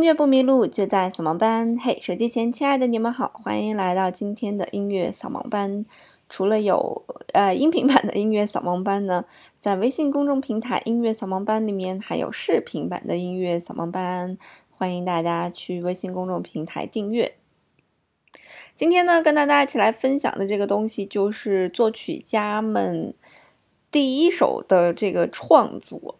音乐不迷路，就在扫盲班。嘿，手机前亲爱的你们好，欢迎来到今天的音乐扫盲班。除了有呃音频版的音乐扫盲班呢，在微信公众平台音乐扫盲班里面还有视频版的音乐扫盲班，欢迎大家去微信公众平台订阅。今天呢，跟大家一起来分享的这个东西，就是作曲家们第一首的这个创作。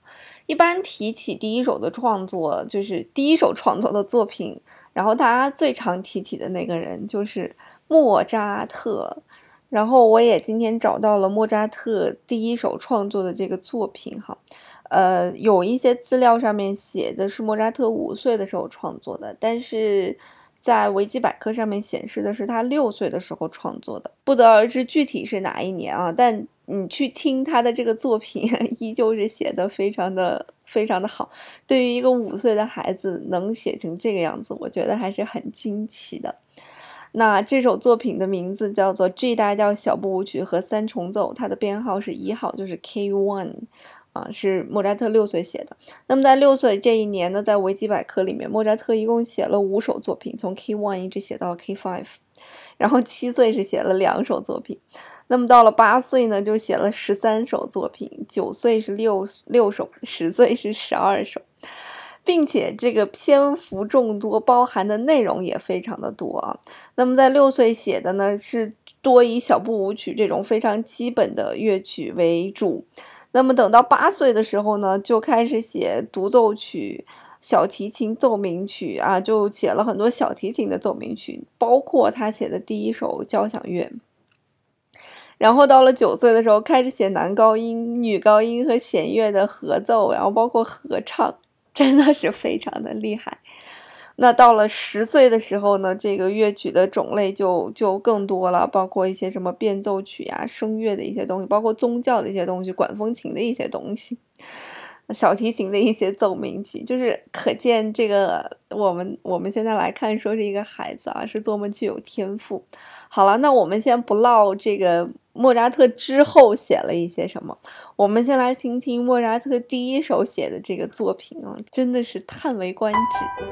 一般提起第一首的创作，就是第一首创作的作品，然后大家最常提起的那个人就是莫扎特。然后我也今天找到了莫扎特第一首创作的这个作品，哈，呃，有一些资料上面写的是莫扎特五岁的时候创作的，但是在维基百科上面显示的是他六岁的时候创作的，不得而知具体是哪一年啊，但。你去听他的这个作品，依旧是写的非常的非常的好。对于一个五岁的孩子能写成这个样子，我觉得还是很惊奇的。那这首作品的名字叫做《G 大调小步舞曲和三重奏》，它的编号是一号，就是 K one，啊，是莫扎特六岁写的。那么在六岁这一年呢，在维基百科里面，莫扎特一共写了五首作品，从 K one 一直写到 K five，然后七岁是写了两首作品。那么到了八岁呢，就写了十三首作品；九岁是六六首，十岁是十二首，并且这个篇幅众多，包含的内容也非常的多啊。那么在六岁写的呢，是多以小步舞曲这种非常基本的乐曲为主。那么等到八岁的时候呢，就开始写独奏曲、小提琴奏鸣曲啊，就写了很多小提琴的奏鸣曲，包括他写的第一首交响乐。然后到了九岁的时候，开始写男高音、女高音和弦乐的合奏，然后包括合唱，真的是非常的厉害。那到了十岁的时候呢，这个乐曲的种类就就更多了，包括一些什么变奏曲啊、声乐的一些东西，包括宗教的一些东西、管风琴的一些东西。小提琴的一些奏鸣曲，就是可见这个我们我们现在来看，说是一个孩子啊，是多么具有天赋。好了，那我们先不唠这个莫扎特之后写了一些什么，我们先来听听莫扎特第一首写的这个作品啊，真的是叹为观止。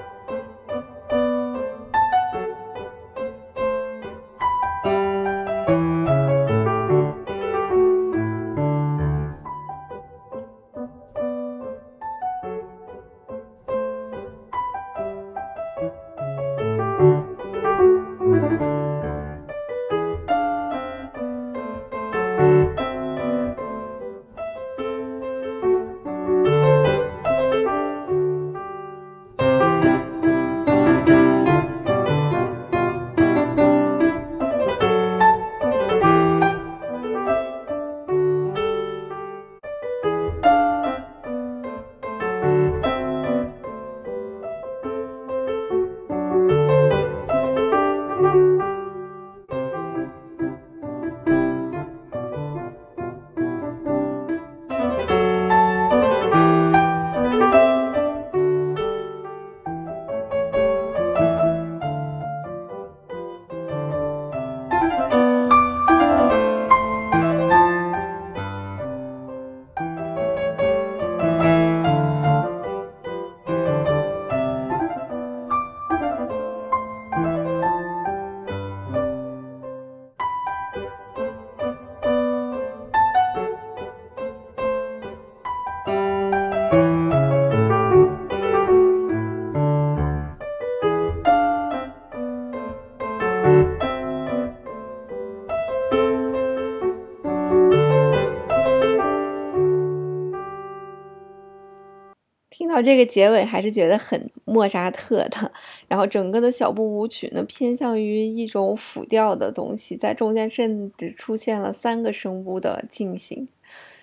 听到这个结尾，还是觉得很莫扎特的。然后整个的小步舞曲呢，偏向于一种辅调的东西，在中间甚至出现了三个声部的进行。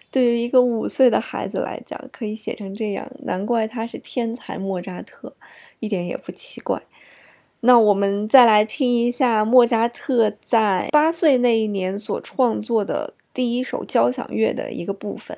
对于一个五岁的孩子来讲，可以写成这样，难怪他是天才莫扎特，一点也不奇怪。那我们再来听一下莫扎特在八岁那一年所创作的第一首交响乐的一个部分。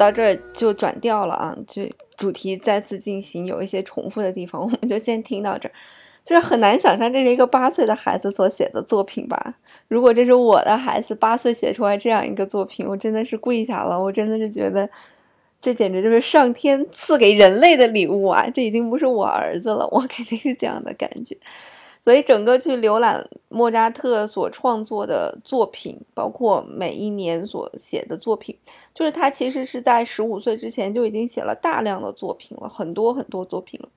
到这儿就转调了啊，就主题再次进行有一些重复的地方，我们就先听到这儿。就是很难想象这是一个八岁的孩子所写的作品吧？如果这是我的孩子八岁写出来这样一个作品，我真的是跪下了，我真的是觉得这简直就是上天赐给人类的礼物啊！这已经不是我儿子了，我肯定是这样的感觉。所以，整个去浏览莫扎特所创作的作品，包括每一年所写的作品，就是他其实是在十五岁之前就已经写了大量的作品了，很多很多作品了。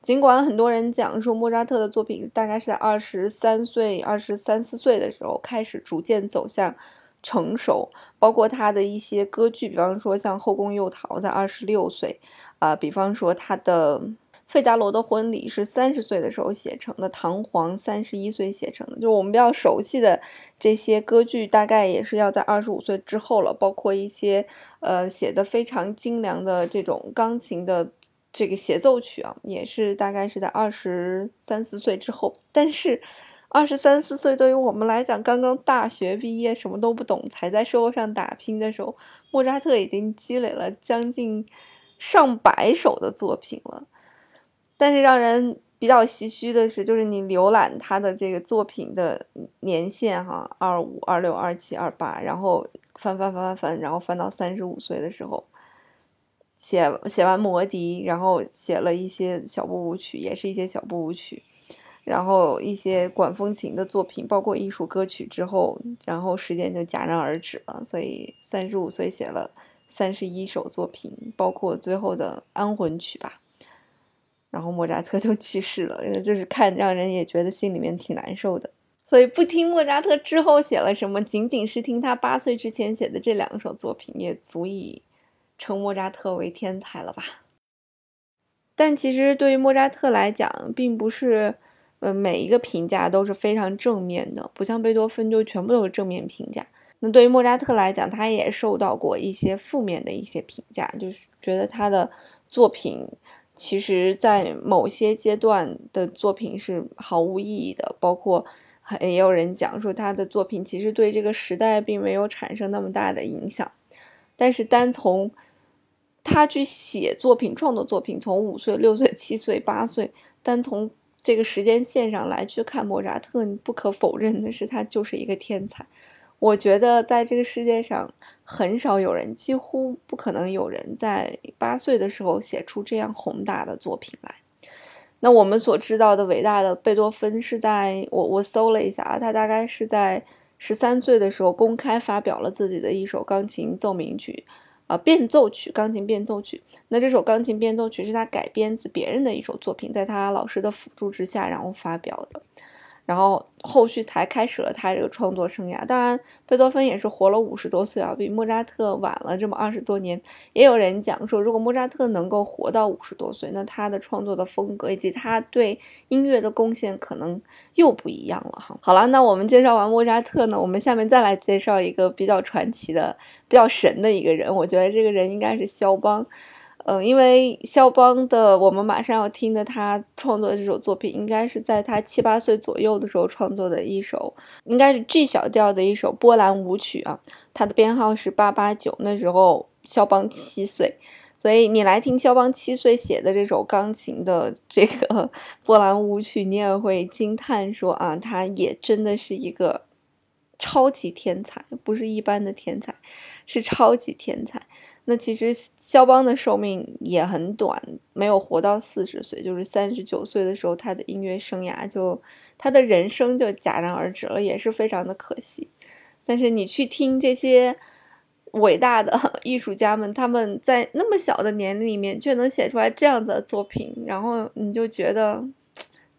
尽管很多人讲说莫扎特的作品大概是在二十三岁、二十三四岁的时候开始逐渐走向成熟，包括他的一些歌剧，比方说像《后宫诱逃》在二十六岁，啊，比方说他的。《费加罗的婚礼》是三十岁的时候写成的，《唐璜》三十一岁写成的，就我们比较熟悉的这些歌剧，大概也是要在二十五岁之后了。包括一些呃写的非常精良的这种钢琴的这个协奏曲啊，也是大概是在二十三四岁之后。但是二十三四岁对于我们来讲，刚刚大学毕业，什么都不懂，才在社会上打拼的时候，莫扎特已经积累了将近上百首的作品了。但是让人比较唏嘘的是，就是你浏览他的这个作品的年限，哈，二五、二六、二七、二八，然后翻翻翻翻翻，然后翻到三十五岁的时候，写写完《魔笛》，然后写了一些小步舞曲，也是一些小步舞曲，然后一些管风琴的作品，包括艺术歌曲之后，然后时间就戛然而止了。所以三十五岁写了三十一首作品，包括最后的安魂曲吧。然后莫扎特就 去世了，就是看让人也觉得心里面挺难受的。所以不听莫扎特之后写了什么，仅仅是听他八岁之前写的这两首作品，也足以称莫扎特为天才了吧？但其实对于莫扎特来讲，并不是，呃，每一个评价都是非常正面的，不像贝多芬就全部都是正面评价。那对于莫扎特来讲，他也受到过一些负面的一些评价，就是觉得他的作品。其实，在某些阶段的作品是毫无意义的，包括也有人讲说他的作品其实对这个时代并没有产生那么大的影响。但是单从他去写作品、创作作品，从五岁、六岁、七岁、八岁，单从这个时间线上来去看莫扎特，你不可否认的是他就是一个天才。我觉得在这个世界上，很少有人，几乎不可能有人在八岁的时候写出这样宏大的作品来。那我们所知道的伟大的贝多芬，是在我我搜了一下啊，他大概是在十三岁的时候公开发表了自己的一首钢琴奏鸣曲，啊，变奏曲，钢琴变奏曲。那这首钢琴变奏曲是他改编自别人的一首作品，在他老师的辅助之下，然后发表的。然后后续才开始了他这个创作生涯。当然，贝多芬也是活了五十多岁啊，比莫扎特晚了这么二十多年。也有人讲说，如果莫扎特能够活到五十多岁，那他的创作的风格以及他对音乐的贡献可能又不一样了哈。好了，那我们介绍完莫扎特呢，我们下面再来介绍一个比较传奇的、比较神的一个人。我觉得这个人应该是肖邦。嗯，因为肖邦的我们马上要听的他创作的这首作品，应该是在他七八岁左右的时候创作的一首，应该是 G 小调的一首波兰舞曲啊。它的编号是八八九，那时候肖邦七岁，所以你来听肖邦七岁写的这首钢琴的这个波兰舞曲，你也会惊叹说啊，他也真的是一个超级天才，不是一般的天才，是超级天才。那其实肖邦的寿命也很短，没有活到四十岁，就是三十九岁的时候，他的音乐生涯就，他的人生就戛然而止了，也是非常的可惜。但是你去听这些伟大的 艺术家们，他们在那么小的年龄里面却能写出来这样子的作品，然后你就觉得，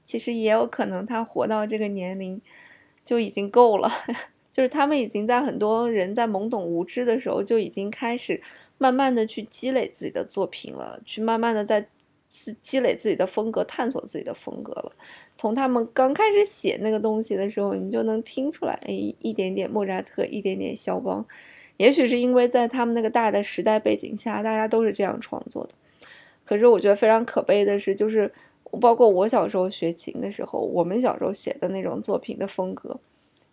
其实也有可能他活到这个年龄就已经够了，就是他们已经在很多人在懵懂无知的时候就已经开始。慢慢的去积累自己的作品了，去慢慢的在积积累自己的风格，探索自己的风格了。从他们刚开始写那个东西的时候，你就能听出来，哎，一点点莫扎特，一点点肖邦。也许是因为在他们那个大的时代背景下，大家都是这样创作的。可是我觉得非常可悲的是，就是包括我小时候学琴的时候，我们小时候写的那种作品的风格，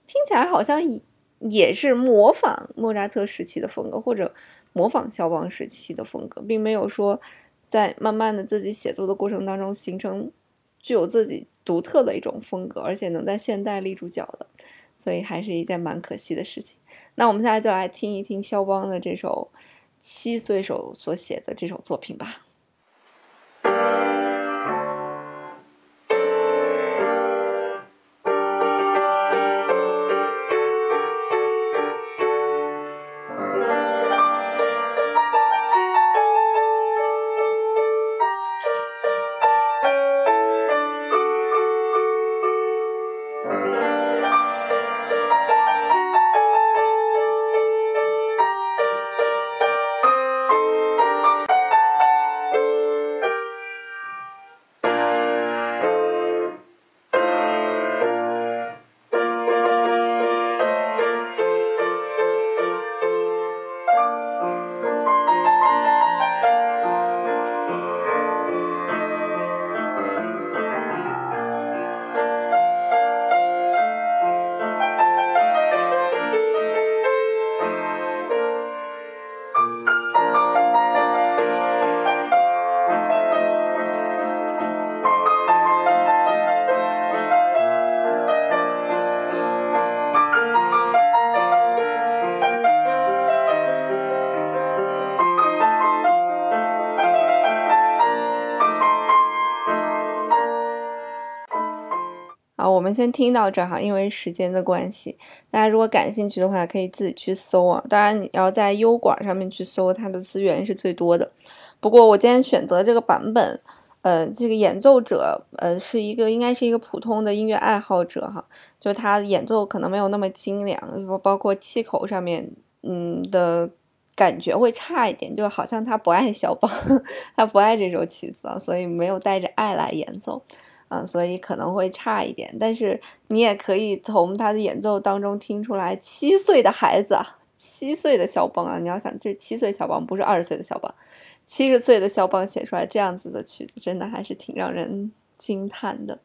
听起来好像也是模仿莫扎特时期的风格，或者。模仿肖邦时期的风格，并没有说在慢慢的自己写作的过程当中形成具有自己独特的一种风格，而且能在现代立住脚的，所以还是一件蛮可惜的事情。那我们现在就来听一听肖邦的这首七岁手所写的这首作品吧。我们先听到这儿哈，因为时间的关系，大家如果感兴趣的话，可以自己去搜啊。当然，你要在优管上面去搜，它的资源是最多的。不过我今天选择这个版本，呃，这个演奏者，呃，是一个应该是一个普通的音乐爱好者哈，就他演奏可能没有那么精良，包括气口上面，嗯的感觉会差一点，就好像他不爱肖邦，他不爱这首曲子啊，所以没有带着爱来演奏。啊，所以可能会差一点，但是你也可以从他的演奏当中听出来，七岁的孩子啊，七岁的肖邦啊，你要想这七岁肖邦不是二十岁的肖邦，七十岁的肖邦写出来这样子的曲子，真的还是挺让人惊叹的。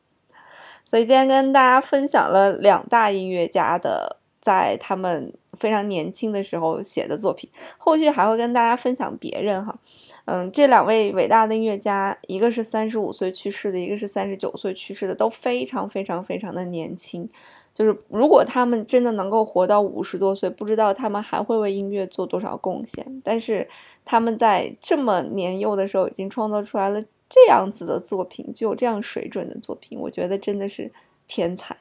所以今天跟大家分享了两大音乐家的在他们非常年轻的时候写的作品，后续还会跟大家分享别人哈。嗯，这两位伟大的音乐家，一个是三十五岁去世的，一个是三十九岁去世的，都非常非常非常的年轻。就是如果他们真的能够活到五十多岁，不知道他们还会为音乐做多少贡献。但是他们在这么年幼的时候，已经创造出来了这样子的作品，就有这样水准的作品，我觉得真的是天才，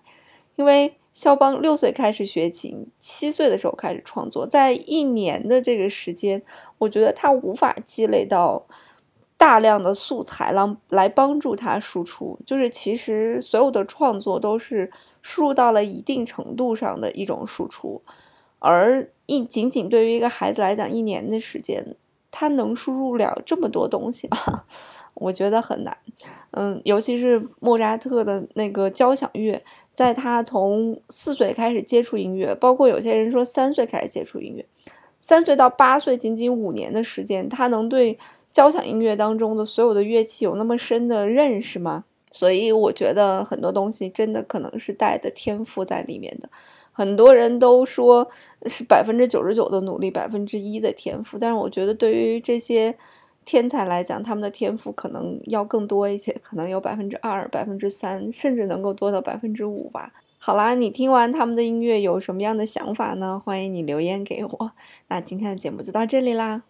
因为。肖邦六岁开始学琴，七岁的时候开始创作，在一年的这个时间，我觉得他无法积累到大量的素材来来帮助他输出。就是其实所有的创作都是输入到了一定程度上的一种输出，而一仅仅对于一个孩子来讲，一年的时间，他能输入了这么多东西吗？我觉得很难。嗯，尤其是莫扎特的那个交响乐。在他从四岁开始接触音乐，包括有些人说三岁开始接触音乐，三岁到八岁仅仅五年的时间，他能对交响音乐当中的所有的乐器有那么深的认识吗？所以我觉得很多东西真的可能是带的天赋在里面的。很多人都说是百分之九十九的努力，百分之一的天赋，但是我觉得对于这些。天才来讲，他们的天赋可能要更多一些，可能有百分之二、百分之三，甚至能够多到百分之五吧。好啦，你听完他们的音乐有什么样的想法呢？欢迎你留言给我。那今天的节目就到这里啦。